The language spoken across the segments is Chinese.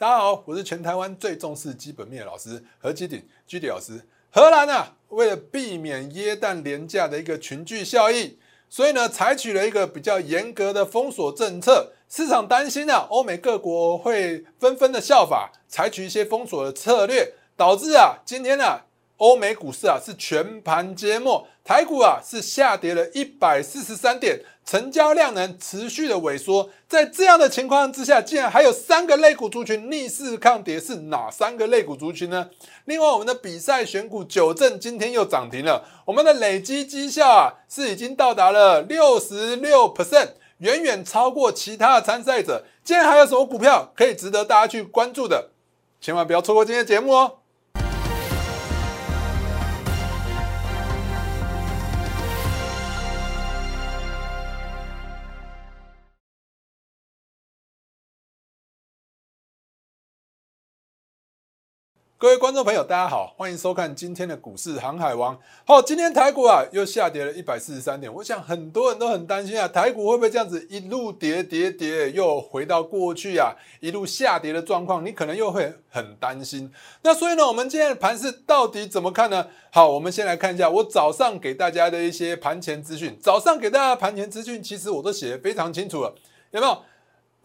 大家好，我是全台湾最重视基本面的老师何基鼎基鼎老师。荷兰啊，为了避免耶诞廉价的一个群聚效应，所以呢，采取了一个比较严格的封锁政策。市场担心啊，欧美各国会纷纷的效法，采取一些封锁的策略，导致啊，今天呢。欧美股市啊是全盘皆末，台股啊是下跌了一百四十三点，成交量能持续的萎缩。在这样的情况之下，竟然还有三个类股族群逆势抗跌，是哪三个类股族群呢？另外，我们的比赛选股九正今天又涨停了，我们的累积绩效啊是已经到达了六十六 percent，远远超过其他的参赛者。今天还有什么股票可以值得大家去关注的？千万不要错过今天的节目哦！各位观众朋友，大家好，欢迎收看今天的股市航海王。好，今天台股啊又下跌了一百四十三点，我想很多人都很担心啊，台股会不会这样子一路跌跌跌，又回到过去啊一路下跌的状况？你可能又会很担心。那所以呢，我们今天的盘势到底怎么看呢？好，我们先来看一下我早上给大家的一些盘前资讯。早上给大家盘前资讯，其实我都写的非常清楚了，有没有？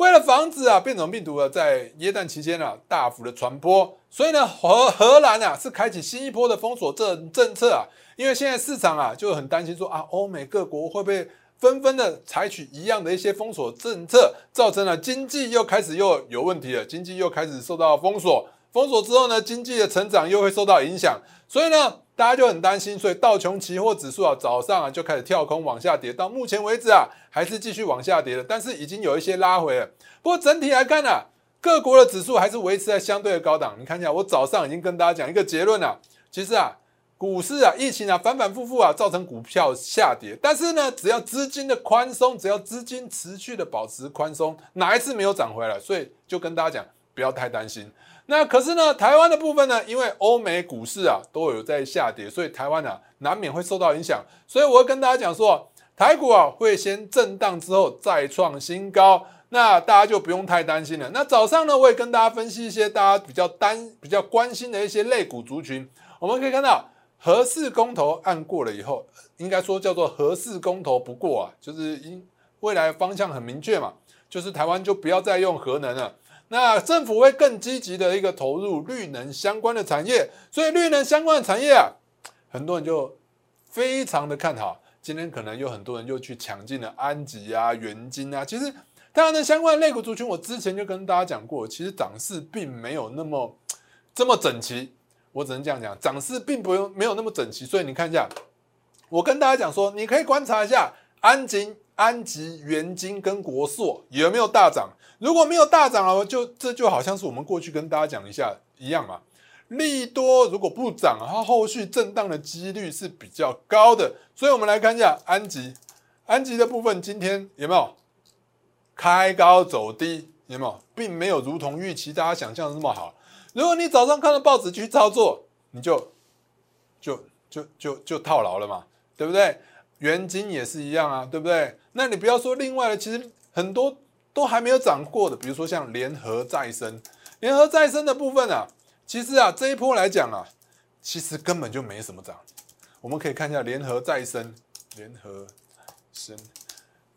为了防止啊变种病毒啊在耶诞期间啊大幅的传播，所以呢荷荷兰啊是开启新一波的封锁政政策啊，因为现在市场啊就很担心说啊欧美各国会不会纷纷的采取一样的一些封锁政策，造成了经济又开始又有问题了，经济又开始受到封锁，封锁之后呢经济的成长又会受到影响，所以呢。大家就很担心，所以道琼期货指数啊，早上啊就开始跳空往下跌，到目前为止啊，还是继续往下跌的，但是已经有一些拉回了。不过整体来看呢，各国的指数还是维持在相对的高档。你看一下，我早上已经跟大家讲一个结论了，其实啊，股市啊，疫情啊，反反复复啊，造成股票下跌，但是呢，只要资金的宽松，只要资金持续的保持宽松，哪一次没有涨回来？所以就跟大家讲，不要太担心。那可是呢，台湾的部分呢，因为欧美股市啊都有在下跌，所以台湾呢难免会受到影响。所以我会跟大家讲说，台股啊会先震荡之后再创新高，那大家就不用太担心了。那早上呢，我也跟大家分析一些大家比较担、比较关心的一些类股族群。我们可以看到，合适公投案过了以后，应该说叫做合适公投不过啊，就是因未来方向很明确嘛，就是台湾就不要再用核能了。那政府会更积极的一个投入绿能相关的产业，所以绿能相关的产业啊，很多人就非常的看好。今天可能有很多人又去抢进了安吉啊、元金啊。其实当然呢，相关的类股族群，我之前就跟大家讲过，其实涨势并没有那么这么整齐。我只能这样讲，涨势并不用没有那么整齐。所以你看一下，我跟大家讲说，你可以观察一下安吉、安吉、元金跟国硕有没有大涨。如果没有大涨了，就这就好像是我们过去跟大家讲一下一样嘛。利多如果不涨，它后续震荡的几率是比较高的。所以我们来看一下安吉，安吉的部分今天有没有开高走低？有没有，并没有如同预期大家想象的那么好。如果你早上看到报纸去操作，你就就就就就套牢了嘛，对不对？元金也是一样啊，对不对？那你不要说另外的，其实很多。都还没有涨过的，比如说像联合再生，联合再生的部分啊，其实啊这一波来讲啊，其实根本就没什么涨。我们可以看一下联合再生，联合生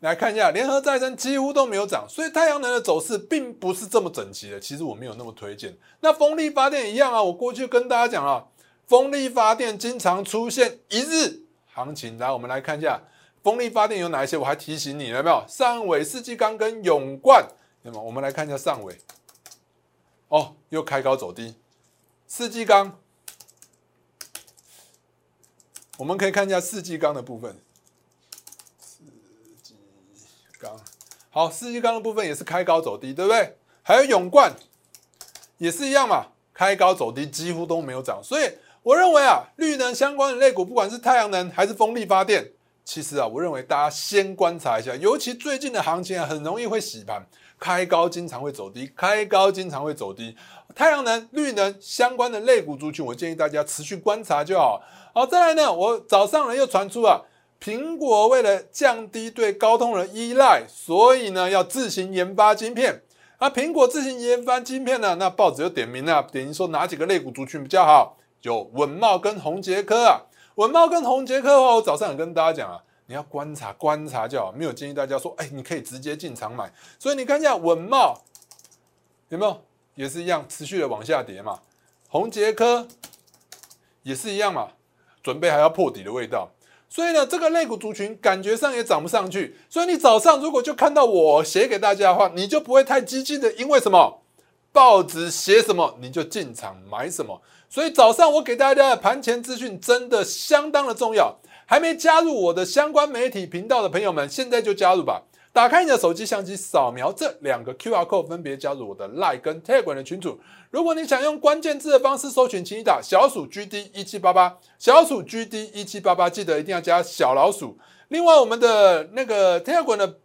来看一下联合再生几乎都没有涨，所以太阳能的走势并不是这么整齐的。其实我没有那么推荐。那风力发电一样啊，我过去跟大家讲啊，风力发电经常出现一日行情。来，我们来看一下。风力发电有哪一些？我还提醒你，了没有上尾、世纪钢跟永冠？那么我们来看一下上尾。哦，又开高走低。世纪钢，我们可以看一下世纪钢的部分。世纪钢，好，世纪钢的部分也是开高走低，对不对？还有永冠，也是一样嘛，开高走低，几乎都没有涨。所以我认为啊，绿能相关的类股，不管是太阳能还是风力发电。其实啊，我认为大家先观察一下，尤其最近的行情啊，很容易会洗盘，开高经常会走低，开高经常会走低。太阳能、绿能相关的类股族群，我建议大家持续观察就好。好，再来呢，我早上呢又传出啊，苹果为了降低对高通的依赖，所以呢要自行研发晶片。啊，苹果自行研发晶片呢，那报纸又点名了，点名说哪几个类股族群比较好？有文茂跟宏杰科啊。文茂跟宏杰科的话，我早上也跟大家讲啊，你要观察观察就好，没有建议大家说，哎，你可以直接进场买。所以你看一下文茂有没有，也是一样持续的往下跌嘛。宏杰科也是一样嘛，准备还要破底的味道。所以呢，这个肋骨族群感觉上也涨不上去。所以你早上如果就看到我写给大家的话，你就不会太激进的，因为什么？报纸写什么你就进场买什么。所以早上我给大家的盘前资讯真的相当的重要。还没加入我的相关媒体频道的朋友们，现在就加入吧。打开你的手机相机，扫描这两个 QR code，分别加入我的 Line 跟 Telegram 的群组。如果你想用关键字的方式搜寻，请你打小鼠 GD 一七八八，小鼠 GD 一七八八，记得一定要加小老鼠。另外，我们的那个 Telegram 的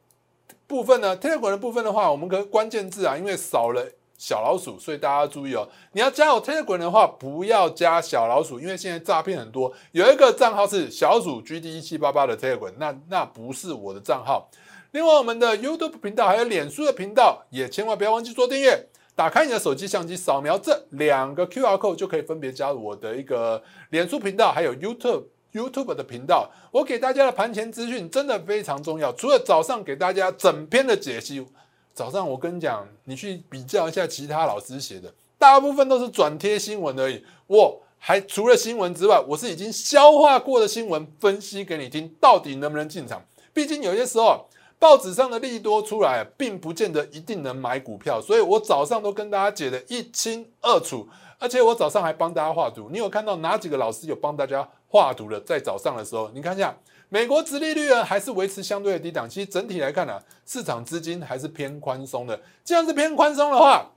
部分呢，Telegram 的部分的话，我们跟关键字啊，因为少了小老鼠，所以大家注意哦。你要加我 Telegram 的话，不要加小老鼠，因为现在诈骗很多。有一个账号是小鼠 GD 一七八八的 Telegram，那那不是我的账号。另外，我们的 YouTube 频道还有脸书的频道，也千万不要忘记做订阅。打开你的手机相机，扫描这两个 QR code，就可以分别加入我的一个脸书频道，还有 YouTube YouTube 的频道。我给大家的盘前资讯真的非常重要。除了早上给大家整篇的解析，早上我跟你讲，你去比较一下其他老师写的，大部分都是转贴新闻而已。我还除了新闻之外，我是已经消化过的新闻分析给你听，到底能不能进场？毕竟有些时候。报纸上的利多出来，并不见得一定能买股票，所以我早上都跟大家解得一清二楚，而且我早上还帮大家画图。你有看到哪几个老师有帮大家画图的？在早上的时候，你看一下，美国殖利率呢还是维持相对的低档。其实整体来看呢，市场资金还是偏宽松的。既然是偏宽松的话，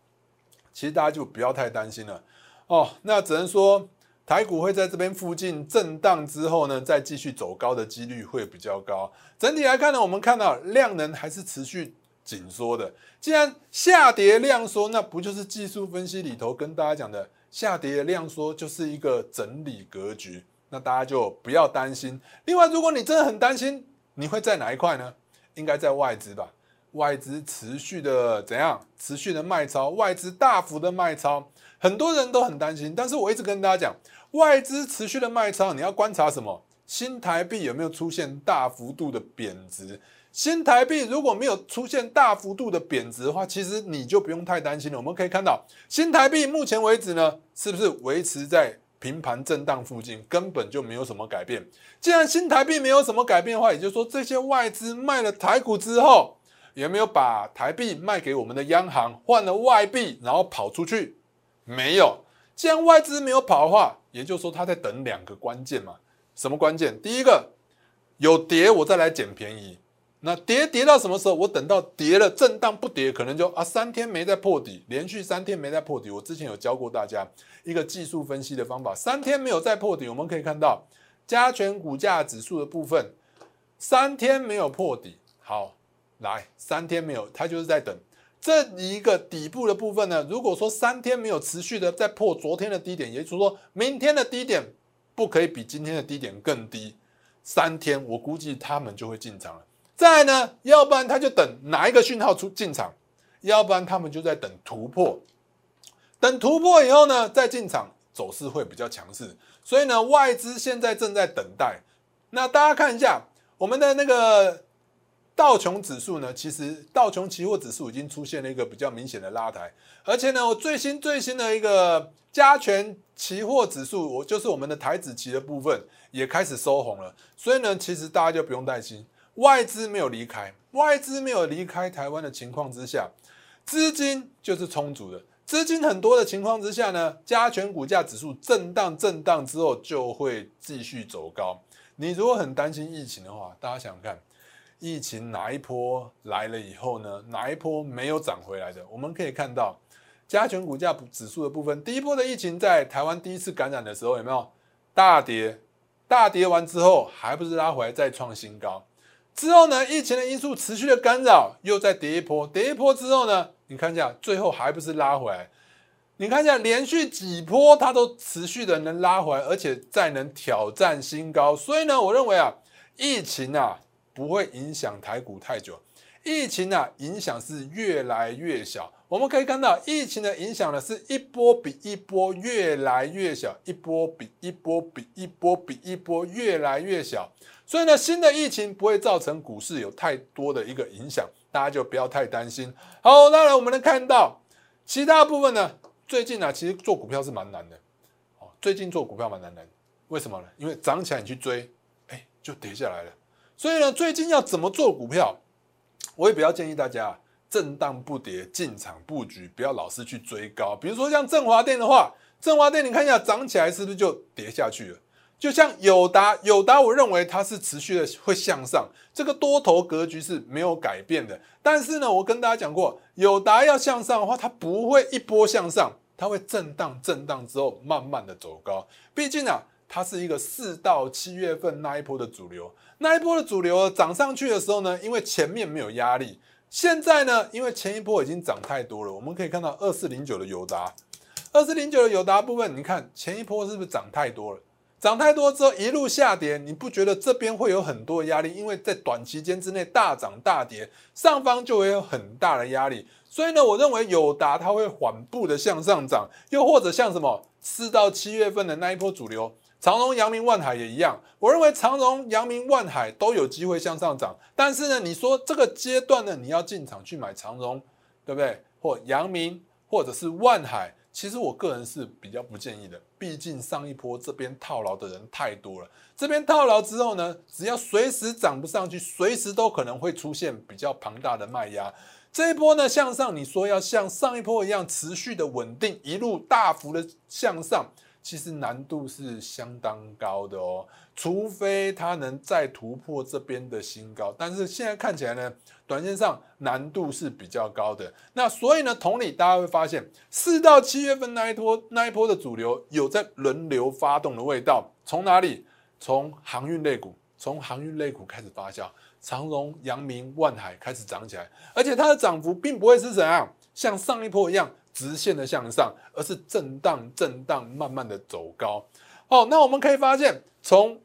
其实大家就不要太担心了哦。那只能说。台股会在这边附近震荡之后呢，再继续走高的几率会比较高。整体来看呢，我们看到量能还是持续紧缩的。既然下跌量缩，那不就是技术分析里头跟大家讲的下跌量缩就是一个整理格局？那大家就不要担心。另外，如果你真的很担心，你会在哪一块呢？应该在外资吧？外资持续的怎样？持续的卖超，外资大幅的卖超，很多人都很担心。但是我一直跟大家讲。外资持续的卖超，你要观察什么？新台币有没有出现大幅度的贬值？新台币如果没有出现大幅度的贬值的话，其实你就不用太担心了。我们可以看到，新台币目前为止呢，是不是维持在平盘震荡附近，根本就没有什么改变。既然新台币没有什么改变的话，也就是说，这些外资卖了台股之后，有没有把台币卖给我们的央行，换了外币，然后跑出去？没有。既然外资没有跑的话，也就是说他在等两个关键嘛？什么关键？第一个有跌，我再来捡便宜。那跌跌到什么时候？我等到跌了震荡不跌，可能就啊三天没再破底，连续三天没再破底。我之前有教过大家一个技术分析的方法，三天没有再破底，我们可以看到加权股价指数的部分，三天没有破底。好，来三天没有，它就是在等。这一个底部的部分呢，如果说三天没有持续的再破昨天的低点，也就是说明天的低点不可以比今天的低点更低，三天我估计他们就会进场了。再呢，要不然他就等哪一个讯号出进场，要不然他们就在等突破，等突破以后呢再进场，走势会比较强势。所以呢，外资现在正在等待。那大家看一下我们的那个。道琼指数呢，其实道琼期货指数已经出现了一个比较明显的拉抬，而且呢，我最新最新的一个加权期货指数，我就是我们的台子期的部分也开始收红了，所以呢，其实大家就不用担心，外资没有离开，外资没有离开台湾的情况之下，资金就是充足的，资金很多的情况之下呢，加权股价指数震荡震荡之后就会继续走高。你如果很担心疫情的话，大家想看。疫情哪一波来了以后呢？哪一波没有涨回来的？我们可以看到加权股价指数的部分，第一波的疫情在台湾第一次感染的时候有没有大跌？大跌完之后还不是拉回来再创新高？之后呢？疫情的因素持续的干扰，又再跌一波，跌一波之后呢？你看一下，最后还不是拉回来？你看一下，连续几波它都持续的能拉回来，而且再能挑战新高。所以呢，我认为啊，疫情啊。不会影响台股太久，疫情啊影响是越来越小。我们可以看到疫情的影响呢，是一波比一波越来越小，一波比一波比一波比一波越来越小。所以呢，新的疫情不会造成股市有太多的一个影响，大家就不要太担心。好，当然我们能看到其他部分呢，最近呢，其实做股票是蛮难的。哦，最近做股票蛮难的，为什么呢？因为涨起来你去追，哎，就跌下来了。所以呢，最近要怎么做股票，我也比较建议大家震荡不跌，进场布局，不要老是去追高。比如说像振华电的话，振华电你看一下涨起来是不是就跌下去了？就像友达，友达，我认为它是持续的会向上，这个多头格局是没有改变的。但是呢，我跟大家讲过，友达要向上的话，它不会一波向上，它会震荡，震荡之后慢慢的走高。毕竟啊，它是一个四到七月份那一波的主流，那一波的主流涨上去的时候呢，因为前面没有压力，现在呢，因为前一波已经涨太多了，我们可以看到二四零九的友达，二四零九的友达部分，你看前一波是不是涨太多了？涨太多之后一路下跌，你不觉得这边会有很多压力？因为在短期间之内大涨大跌，上方就会有很大的压力。所以呢，我认为友达它会缓步的向上涨，又或者像什么四到七月份的那一波主流，长荣、阳明、万海也一样。我认为长荣、阳明、万海都有机会向上涨。但是呢，你说这个阶段呢，你要进场去买长荣，对不对？或阳明，或者是万海。其实我个人是比较不建议的，毕竟上一波这边套牢的人太多了。这边套牢之后呢，只要随时涨不上去，随时都可能会出现比较庞大的卖压。这一波呢向上，你说要像上一波一样持续的稳定，一路大幅的向上。其实难度是相当高的哦，除非它能再突破这边的新高，但是现在看起来呢，短线上难度是比较高的。那所以呢，同理，大家会发现四到七月份那一波那一波的主流有在轮流发动的味道，从哪里？从航运类股，从航运类股开始发酵，长荣、阳明、万海开始涨起来，而且它的涨幅并不会是怎样，像上一波一样。直线的向上，而是震荡、震荡，慢慢的走高。好，那我们可以发现，从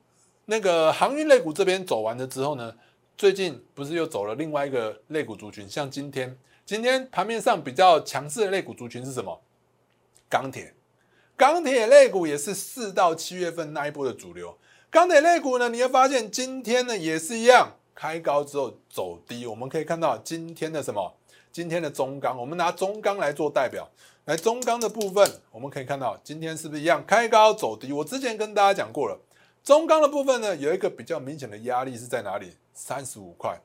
那个航运类股这边走完了之后呢，最近不是又走了另外一个类股族群？像今天，今天盘面上比较强势的类股族群是什么？钢铁，钢铁类股也是四到七月份那一波的主流。钢铁类股呢，你会发现今天呢也是一样，开高之后走低。我们可以看到今天的什么？今天的中钢，我们拿中钢来做代表，来中钢的部分，我们可以看到今天是不是一样开高走低？我之前跟大家讲过了，中钢的部分呢，有一个比较明显的压力是在哪里？三十五块。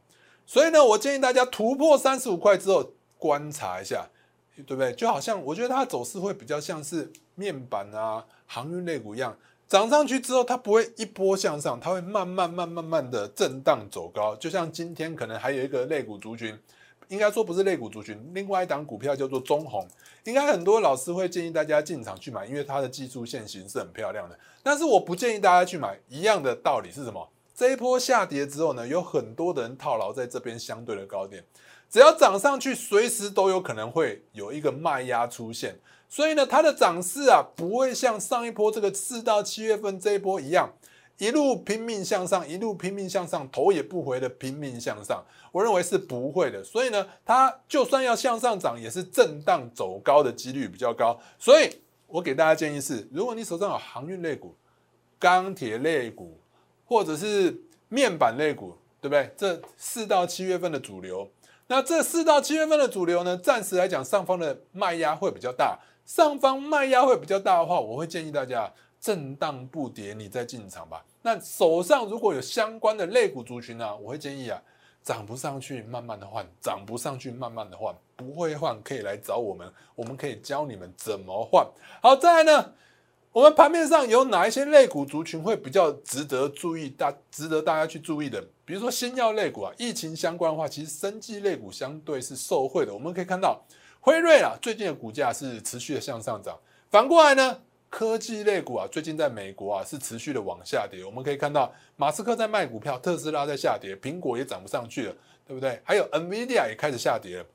所以呢，我建议大家突破三十五块之后观察一下，对不对？就好像我觉得它走势会比较像是面板啊、航运类股一样，涨上去之后它不会一波向上，它会慢慢、慢、慢慢的震荡走高。就像今天可能还有一个类股族群。应该说不是类股族群，另外一档股票叫做中红，应该很多老师会建议大家进场去买，因为它的技术线型是很漂亮的。但是我不建议大家去买，一样的道理是什么？这一波下跌之后呢，有很多的人套牢在这边相对的高点，只要涨上去，随时都有可能会有一个卖压出现。所以呢，它的涨势啊，不会像上一波这个四到七月份这一波一样。一路拼命向上，一路拼命向上，头也不回的拼命向上，我认为是不会的。所以呢，它就算要向上涨，也是震荡走高的几率比较高。所以我给大家建议是：如果你手上有航运类股、钢铁类股，或者是面板类股，对不对？这四到七月份的主流，那这四到七月份的主流呢，暂时来讲，上方的卖压会比较大。上方卖压会比较大的话，我会建议大家。震荡不跌，你再进场吧。那手上如果有相关的类股族群呢，我会建议啊，涨不上去慢慢的换，涨不上去慢慢的换，不会换可以来找我们，我们可以教你们怎么换。好，再来呢，我们盘面上有哪一些类股族群会比较值得注意，大值得大家去注意的？比如说新药类股啊，疫情相关的话，其实生技类股相对是受惠的。我们可以看到辉瑞啊，最近的股价是持续的向上涨。反过来呢？科技类股啊，最近在美国啊是持续的往下跌。我们可以看到，马斯克在卖股票，特斯拉在下跌，苹果也涨不上去了，对不对？还有 Nvidia 也开始下跌了。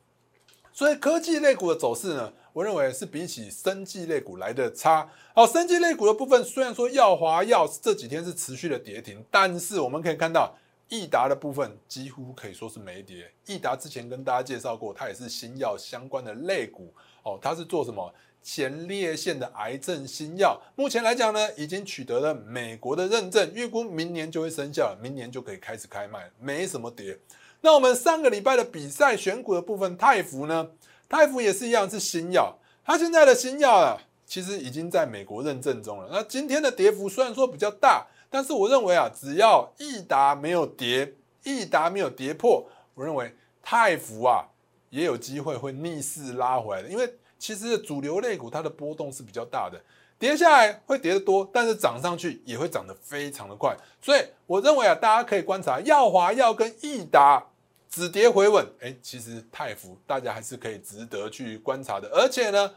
所以科技类股的走势呢，我认为是比起生技类股来的差。好，生技类股的部分，虽然说耀华药这几天是持续的跌停，但是我们可以看到益达的部分几乎可以说是没跌。益达之前跟大家介绍过，它也是新药相关的类股哦，它是做什么前列腺的癌症新药。目前来讲呢，已经取得了美国的认证，预估明年就会生效，明年就可以开始开卖，没什么跌。那我们上个礼拜的比赛选股的部分，泰福呢，泰福也是一样是新药，它现在的新药啊，其实已经在美国认证中了。那今天的跌幅虽然说比较大。但是我认为啊，只要益达没有跌，益达没有跌破，我认为泰福啊也有机会会逆势拉回来的。因为其实主流类股它的波动是比较大的，跌下来会跌得多，但是涨上去也会涨得非常的快。所以我认为啊，大家可以观察耀华药跟益达止跌回稳，哎，其实泰福大家还是可以值得去观察的。而且呢，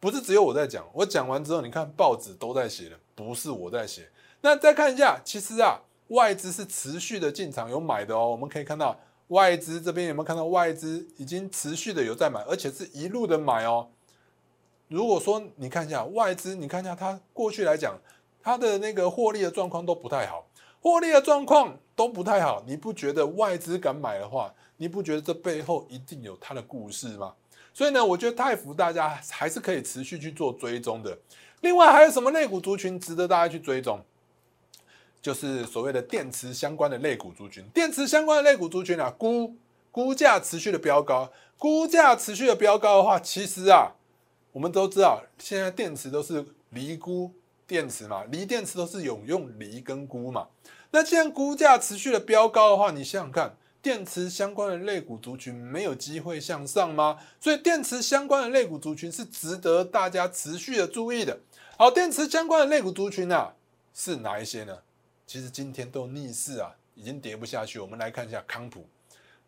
不是只有我在讲，我讲完之后，你看报纸都在写的，不是我在写。那再看一下，其实啊，外资是持续的进场有买的哦。我们可以看到外资这边有没有看到外资已经持续的有在买，而且是一路的买哦。如果说你看一下外资，你看一下它过去来讲，它的那个获利的状况都不太好，获利的状况都不太好。你不觉得外资敢买的话，你不觉得这背后一定有它的故事吗？所以呢，我觉得泰福大家还是可以持续去做追踪的。另外还有什么类股族群值得大家去追踪？就是所谓的电池相关的类股族群，电池相关的类股族群啊，估估价持续的飙高，估价持续的飙高的话，其实啊，我们都知道，现在电池都是锂钴电池嘛，锂电池都是有用锂跟钴嘛。那既然估价持续的飙高的话，你想想看，电池相关的类股族群没有机会向上吗？所以电池相关的类股族群是值得大家持续的注意的。好，电池相关的类股族群啊，是哪一些呢？其实今天都逆势啊，已经跌不下去。我们来看一下康普，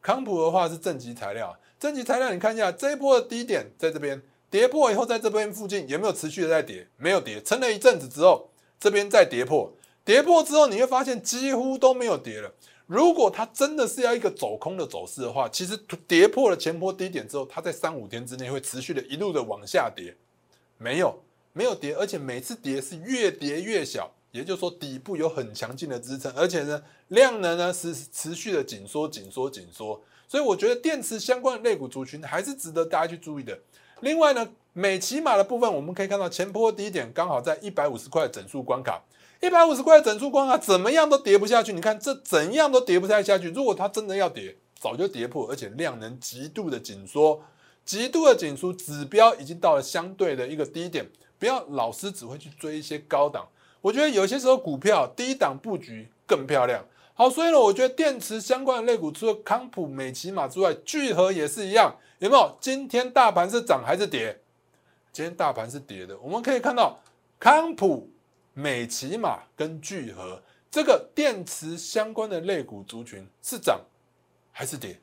康普的话是正极材料，正极材料你看一下这一波的低点在这边跌破以后，在这边附近有没有持续的在跌？没有跌，撑了一阵子之后，这边再跌破，跌破之后你会发现几乎都没有跌了。如果它真的是要一个走空的走势的话，其实跌破了前波低点之后，它在三五天之内会持续的一路的往下跌，没有没有跌，而且每次跌是越跌越小。也就是说，底部有很强劲的支撑，而且呢，量能呢是持续的紧缩、紧缩、紧缩，所以我觉得电池相关的类股族群还是值得大家去注意的。另外呢，美骑马的部分，我们可以看到前波低点刚好在一百五十块整数关卡，一百五十块整数关卡怎么样都跌不下去。你看这怎样都跌不太下去。如果它真的要跌，早就跌破，而且量能极度的紧缩，极度的紧缩，指标已经到了相对的一个低点。不要老是只会去追一些高档。我觉得有些时候股票低档布局更漂亮。好，所以呢，我觉得电池相关的类股除了康普、美骑马之外，聚合也是一样。有没有？今天大盘是涨还是跌？今天大盘是跌的。我们可以看到康普、美骑马跟聚合这个电池相关的类股族群是涨还是跌？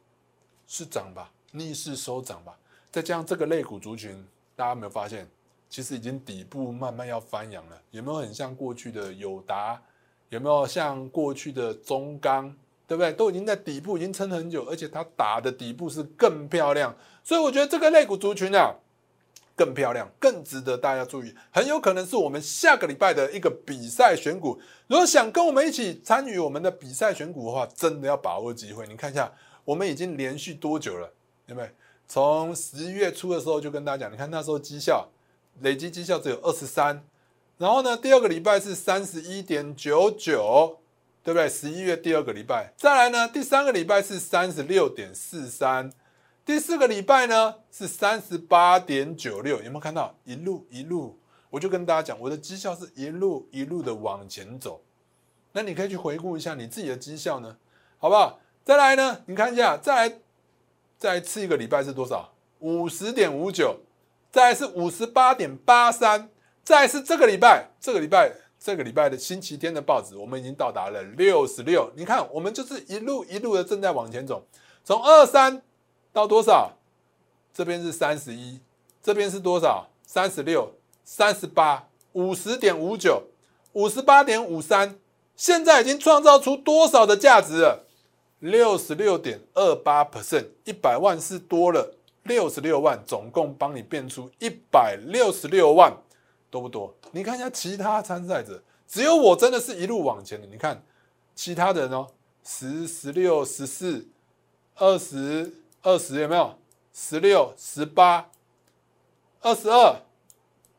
是涨吧，逆势收涨吧。再加上这个类股族群，大家有没有发现？其实已经底部慢慢要翻扬了，有没有很像过去的友达？有没有像过去的中钢？对不对？都已经在底部已经撑很久，而且它打的底部是更漂亮，所以我觉得这个肋骨族群啊更漂亮，更值得大家注意，很有可能是我们下个礼拜的一个比赛选股。如果想跟我们一起参与我们的比赛选股的话，真的要把握机会。你看一下，我们已经连续多久了？对不对？从十一月初的时候就跟大家讲，你看那时候绩效。累积绩效只有二十三，然后呢，第二个礼拜是三十一点九九，对不对？十一月第二个礼拜，再来呢，第三个礼拜是三十六点四三，第四个礼拜呢是三十八点九六，有没有看到一路一路？我就跟大家讲，我的绩效是一路一路的往前走，那你可以去回顾一下你自己的绩效呢，好不好？再来呢，你看一下，再来再次一个礼拜是多少？五十点五九。再是五十八点八三，再是这个礼拜，这个礼拜，这个礼拜的星期天的报纸，我们已经到达了六十六。你看，我们就是一路一路的正在往前走，从二三到多少？这边是三十一，这边是多少？三十六、三十八、五十点五九、五十八点五三，现在已经创造出多少的价值了？六十六点二八 percent，一百万是多了。六十六万，总共帮你变出一百六十六万，多不多？你看一下其他参赛者，只有我真的是一路往前的。你看其他的人哦，十、十六、十四、二十、二十有没有？十六、十八、二十二、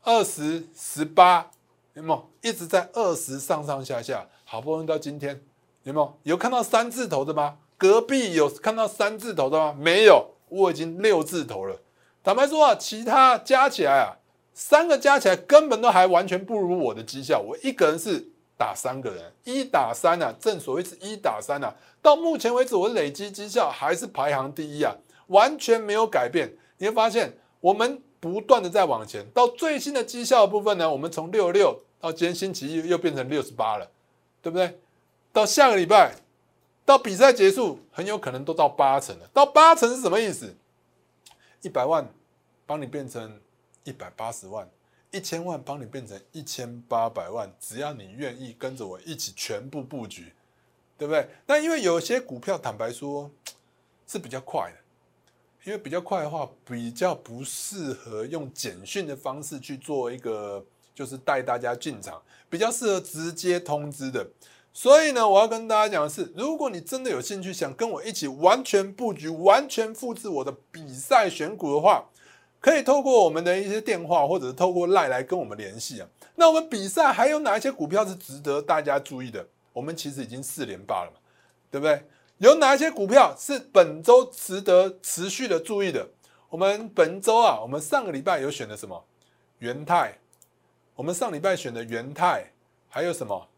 二十、十八，有没有？一直在二十上上下下，好不容易到今天，有没有？有看到三字头的吗？隔壁有看到三字头的吗？没有，我已经六字头了。坦白说啊，其他加起来啊，三个加起来根本都还完全不如我的绩效。我一个人是打三个人，一打三啊，正所谓是一打三啊。到目前为止，我累积绩效还是排行第一啊，完全没有改变。你会发现，我们不断的在往前。到最新的绩效部分呢，我们从六六到今天星期一又变成六十八了，对不对？到下个礼拜。到比赛结束，很有可能都到八成了。到八成是什么意思？一百万帮你变成一百八十万，一千万帮你变成一千八百万。只要你愿意跟着我一起全部布局，对不对？那因为有些股票，坦白说是比较快的，因为比较快的话，比较不适合用简讯的方式去做一个，就是带大家进场，比较适合直接通知的。所以呢，我要跟大家讲的是，如果你真的有兴趣，想跟我一起完全布局、完全复制我的比赛选股的话，可以透过我们的一些电话，或者是透过赖来跟我们联系啊。那我们比赛还有哪一些股票是值得大家注意的？我们其实已经四连霸了嘛，对不对？有哪一些股票是本周值得持续的注意的？我们本周啊，我们上个礼拜有选的什么？元泰，我们上礼拜选的元泰，还有什么？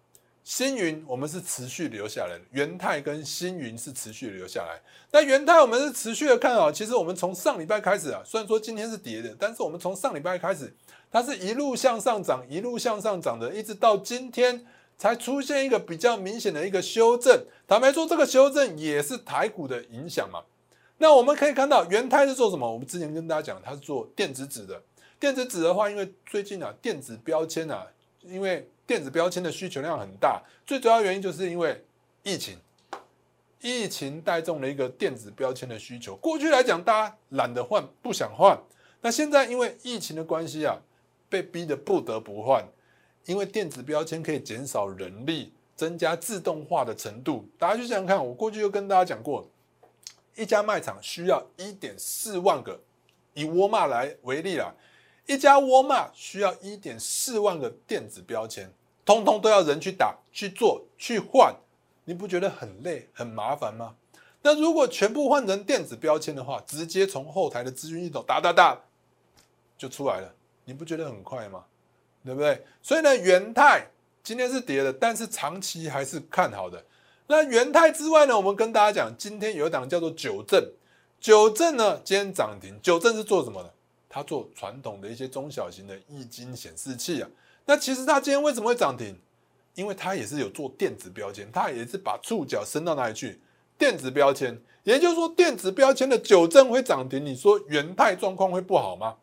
星云我们是持续留下来的，元泰跟星云是持续留下来。那元泰我们是持续的看好，其实我们从上礼拜开始啊，虽然说今天是跌的，但是我们从上礼拜开始，它是一路向上涨，一路向上涨的，一直到今天才出现一个比较明显的一个修正。坦白说，这个修正也是台股的影响嘛。那我们可以看到元泰是做什么？我们之前跟大家讲，它是做电子纸的。电子纸的话，因为最近啊，电子标签啊，因为电子标签的需求量很大，最主要原因就是因为疫情，疫情带动了一个电子标签的需求。过去来讲，大家懒得换，不想换，那现在因为疫情的关系啊，被逼得不得不换。因为电子标签可以减少人力，增加自动化的程度。大家去想想看，我过去就跟大家讲过，一家卖场需要一点四万个，以沃尔玛来为例啊。一家沃尔玛需要一点四万个电子标签，通通都要人去打、去做、去换，你不觉得很累、很麻烦吗？那如果全部换成电子标签的话，直接从后台的资讯系统打打打就出来了，你不觉得很快吗？对不对？所以呢，元泰今天是跌的，但是长期还是看好的。那元泰之外呢，我们跟大家讲，今天有一档叫做九正，九正呢今天涨停，九正是做什么的？它做传统的一些中小型的液晶显示器啊，那其实它今天为什么会涨停？因为它也是有做电子标签，它也是把触角伸到哪里去？电子标签，也就是说电子标签的九正会涨停，你说元泰状况会不好吗？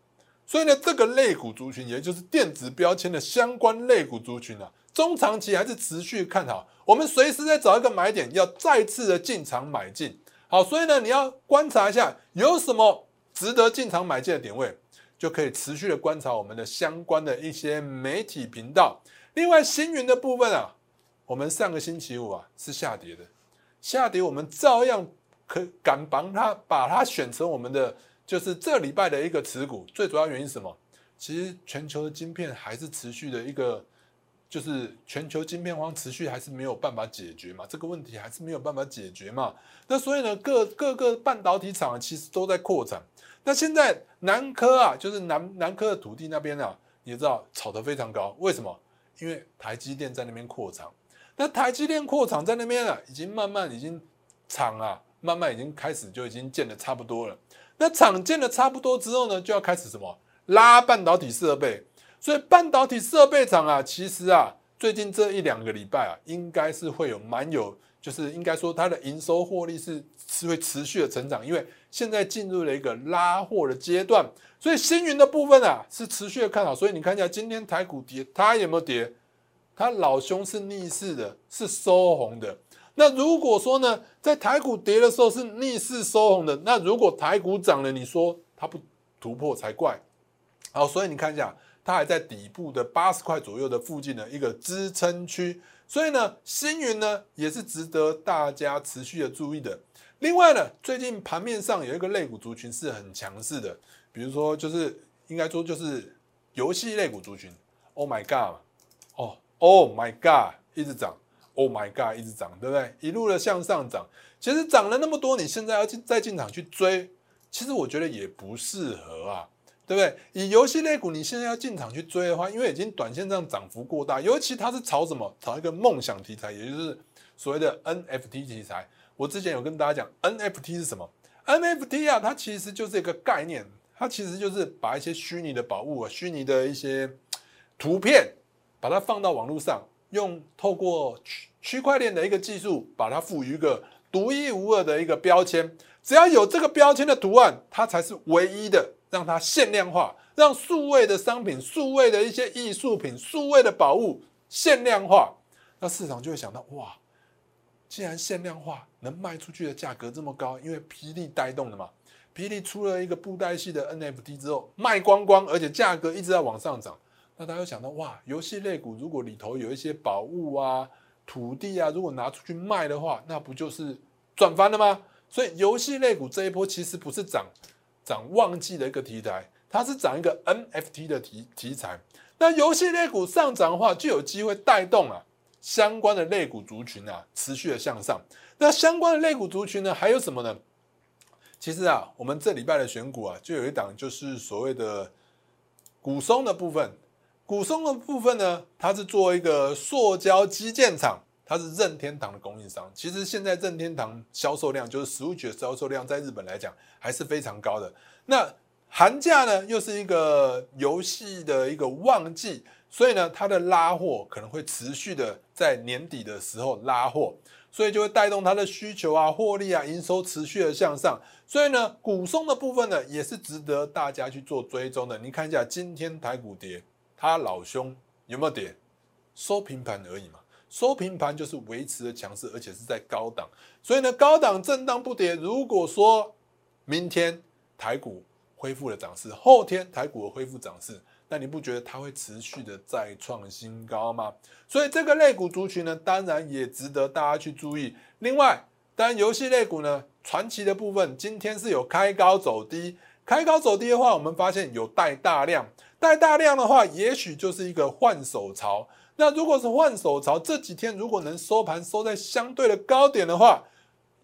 所以呢，这个类股族群，也就是电子标签的相关类股族群啊，中长期还是持续看好，我们随时在找一个买点，要再次的进场买进。好，所以呢，你要观察一下有什么。值得进场买进的点位，就可以持续的观察我们的相关的一些媒体频道。另外，星云的部分啊，我们上个星期五啊是下跌的，下跌我们照样可敢帮它把它选成我们的，就是这礼拜的一个持股。最主要原因是什么？其实全球的晶片还是持续的一个。就是全球晶片荒持续还是没有办法解决嘛，这个问题还是没有办法解决嘛。那所以呢，各各个半导体厂其实都在扩产。那现在南科啊，就是南南科的土地那边啊，你知道炒得非常高。为什么？因为台积电在那边扩厂。那台积电扩厂在那边啊，已经慢慢已经厂啊，慢慢已经开始就已经建的差不多了。那厂建的差不多之后呢，就要开始什么拉半导体设备。所以半导体设备厂啊，其实啊，最近这一两个礼拜啊，应该是会有蛮有，就是应该说它的营收获利是是会持续的成长，因为现在进入了一个拉货的阶段，所以星云的部分啊是持续的看好。所以你看一下今天台股跌，它有没有跌？它老兄是逆势的，是收红的。那如果说呢，在台股跌的时候是逆势收红的，那如果台股涨了，你说它不突破才怪。好，所以你看一下。它还在底部的八十块左右的附近的一个支撑区，所以呢，星云呢也是值得大家持续的注意的。另外呢，最近盘面上有一个类股族群是很强势的，比如说就是应该说就是游戏类股族群，Oh my God，哦，Oh my God，一直涨，Oh my God，一直涨，对不对？一路的向上涨，其实涨了那么多，你现在要进再进场去追，其实我觉得也不适合啊，对不对？以游戏类股你现在要进场去追的话，因为已经短线上涨幅过大，尤其它是炒什么？炒一个梦想题材，也就是所谓的 NFT 题材。我之前有跟大家讲 NFT 是什么？NFT 啊，它其实就是一个概念，它其实就是把一些虚拟的宝物啊、虚拟的一些图片，把它放到网络上，用透过区区块链的一个技术，把它赋予一个独一无二的一个标签。只要有这个标签的图案，它才是唯一的，让它限量化，让数位的商品、数位的一些艺术品、数位的宝物限量化，那市场就会想到哇。既然限量化能卖出去的价格这么高，因为霹雳带动的嘛，霹雳出了一个布袋戏的 NFT 之后卖光光，而且价格一直在往上涨，那大家想到哇，游戏类股如果里头有一些宝物啊、土地啊，如果拿出去卖的话，那不就是赚翻了吗？所以游戏类股这一波其实不是涨涨旺季的一个题材，它是涨一个 NFT 的题题材。那游戏类股上涨的话，就有机会带动啊。相关的类股族群啊，持续的向上。那相关的类股族群呢，还有什么呢？其实啊，我们这礼拜的选股啊，就有一档就是所谓的股松的部分。股松的部分呢，它是做一个塑胶基建厂，它是任天堂的供应商。其实现在任天堂销售量，就是 Switch 的销售量，在日本来讲还是非常高的。那寒假呢，又是一个游戏的一个旺季。所以呢，它的拉货可能会持续的在年底的时候拉货，所以就会带动它的需求啊、获利啊、营收持续的向上。所以呢，股松的部分呢，也是值得大家去做追踪的。你看一下今天台股跌，它老兄有没有跌？收平盘而已嘛，收平盘就是维持的强势，而且是在高档。所以呢，高档震荡不跌。如果说明天台股恢复了涨势，后天台股恢复涨势。那你不觉得它会持续的再创新高吗？所以这个类股族群呢，当然也值得大家去注意。另外，当然游戏类股呢，传奇的部分今天是有开高走低，开高走低的话，我们发现有带大量，带大量的话，也许就是一个换手潮。那如果是换手潮，这几天如果能收盘收在相对的高点的话，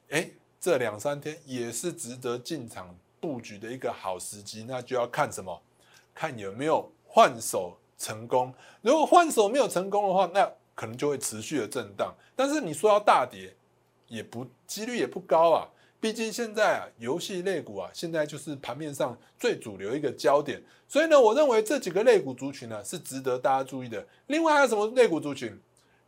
哎，这两三天也是值得进场布局的一个好时机。那就要看什么？看有没有。换手成功，如果换手没有成功的话，那可能就会持续的震荡。但是你说要大跌，也不几率也不高啊。毕竟现在啊，游戏类股啊，现在就是盘面上最主流一个焦点。所以呢，我认为这几个类股族群呢是值得大家注意的。另外还有什么类股族群？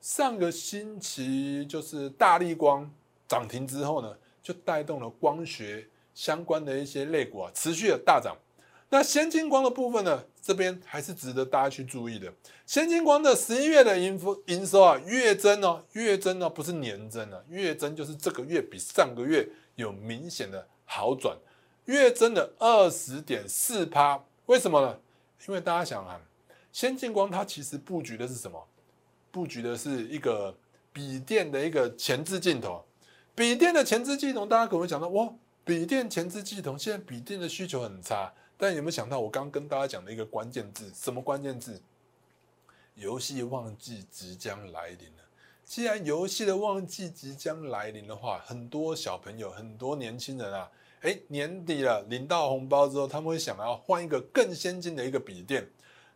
上个星期就是大力光涨停之后呢，就带动了光学相关的一些类股啊，持续的大涨。那先进光的部分呢？这边还是值得大家去注意的。先进光的十一月的营收营收啊，月增哦，月增哦，不是年增啊，月增就是这个月比上个月有明显的好转，月增的二十点四趴。为什么呢？因为大家想啊，先进光它其实布局的是什么？布局的是一个笔电的一个前置镜头。笔电的前置镜头，大家可能会想到，哇，笔电前置镜头，现在笔电的需求很差。但有没有想到我刚刚跟大家讲的一个关键字？什么关键字？游戏旺季即将来临了。既然游戏的旺季即将来临的话，很多小朋友、很多年轻人啊，哎，年底了，领到红包之后，他们会想要换一个更先进的一个笔电。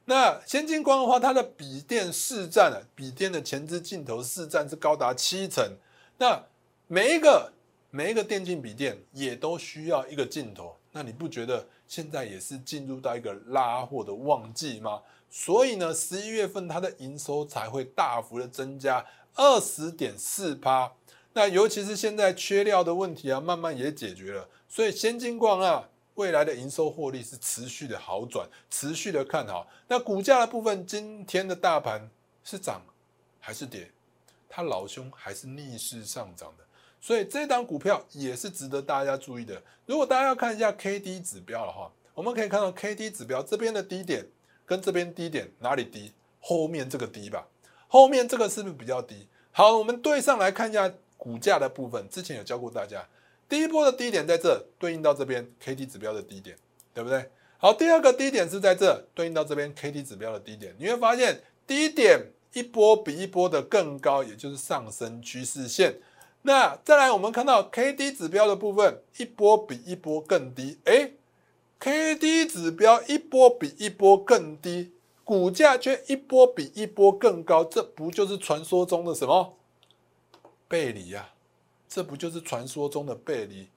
那先进光的话，它的笔电市占啊，笔电的前置镜头市占是高达七成。那每一个每一个电竞笔电也都需要一个镜头。那你不觉得？现在也是进入到一个拉货的旺季吗？所以呢，十一月份它的营收才会大幅的增加二十点四趴。那尤其是现在缺料的问题啊，慢慢也解决了。所以先进光啊，未来的营收获利是持续的好转，持续的看好。那股价的部分，今天的大盘是涨还是跌？它老兄还是逆势上涨的。所以这档股票也是值得大家注意的。如果大家要看一下 K D 指标的话，我们可以看到 K D 指标这边的低点跟这边低点哪里低？后面这个低吧，后面这个是不是比较低？好，我们对上来看一下股价的部分，之前有教过大家，第一波的低点在这，对应到这边 K D 指标的低点，对不对？好，第二个低点是在这，对应到这边 K D 指标的低点，你会发现低点一波比一波的更高，也就是上升趋势线。那再来，我们看到 K D 指标的部分，一波比一波更低，诶 k D 指标一波比一波更低，股价却一波比一波更高，这不就是传说中的什么背离呀？这不就是传说中的背离？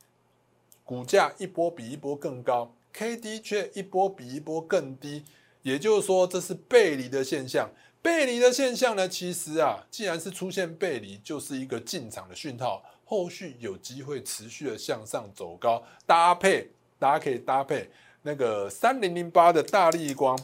股价一波比一波更高。K D 却一波比一波更低，也就是说这是背离的现象。背离的现象呢，其实啊，既然是出现背离，就是一个进场的讯号，后续有机会持续的向上走高。搭配大家可以搭配那个三零零八的大力光，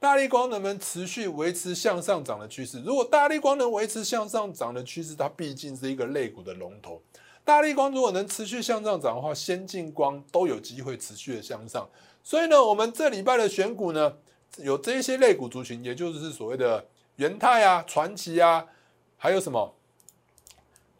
大力光能不能持续维持向上涨的趋势？如果大力光能维持向上涨的趋势，它毕竟是一个类股的龙头。大力光如果能持续向上涨的话，先进光都有机会持续的向上。所以呢，我们这礼拜的选股呢，有这些类股族群，也就是所谓的元泰啊、传奇啊，还有什么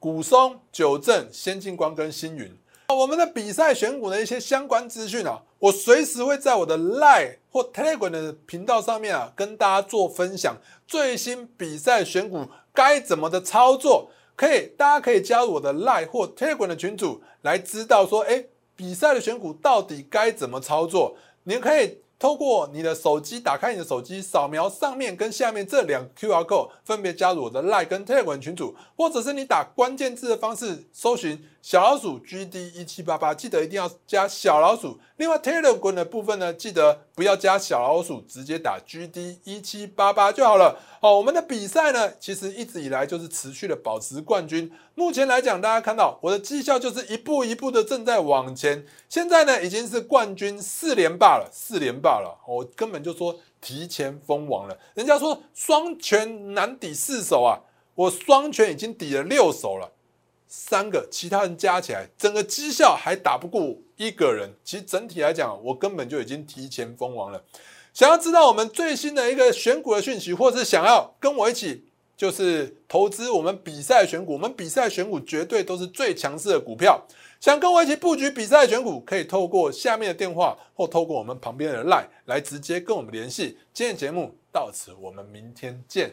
古松、九正、先进光跟星云。我们的比赛选股的一些相关资讯啊，我随时会在我的 Line 或 Telegram 的频道上面啊，跟大家做分享最新比赛选股该怎么的操作。可以，大家可以加入我的 Line 或 Telegram 的群组，来知道说，哎，比赛的选股到底该怎么操作。你可以。透过你的手机打开你的手机，扫描上面跟下面这两 QR code，分别加入我的 Line 跟 Telegram 群组，或者是你打关键字的方式搜寻小老鼠 GD 一七八八，记得一定要加小老鼠。另外 Telegram 的部分呢，记得不要加小老鼠，直接打 GD 一七八八就好了。好，我们的比赛呢，其实一直以来就是持续的保持冠军。目前来讲，大家看到我的绩效就是一步一步的正在往前。现在呢，已经是冠军四连霸了，四连霸了。我根本就说提前封王了。人家说双拳难抵四手啊，我双拳已经抵了六手了，三个其他人加起来，整个绩效还打不过一个人。其实整体来讲，我根本就已经提前封王了。想要知道我们最新的一个选股的讯息，或是想要跟我一起。就是投资我们比赛选股，我们比赛选股绝对都是最强势的股票。想跟我一起布局比赛选股，可以透过下面的电话或透过我们旁边的 LINE 来直接跟我们联系。今天节目到此，我们明天见。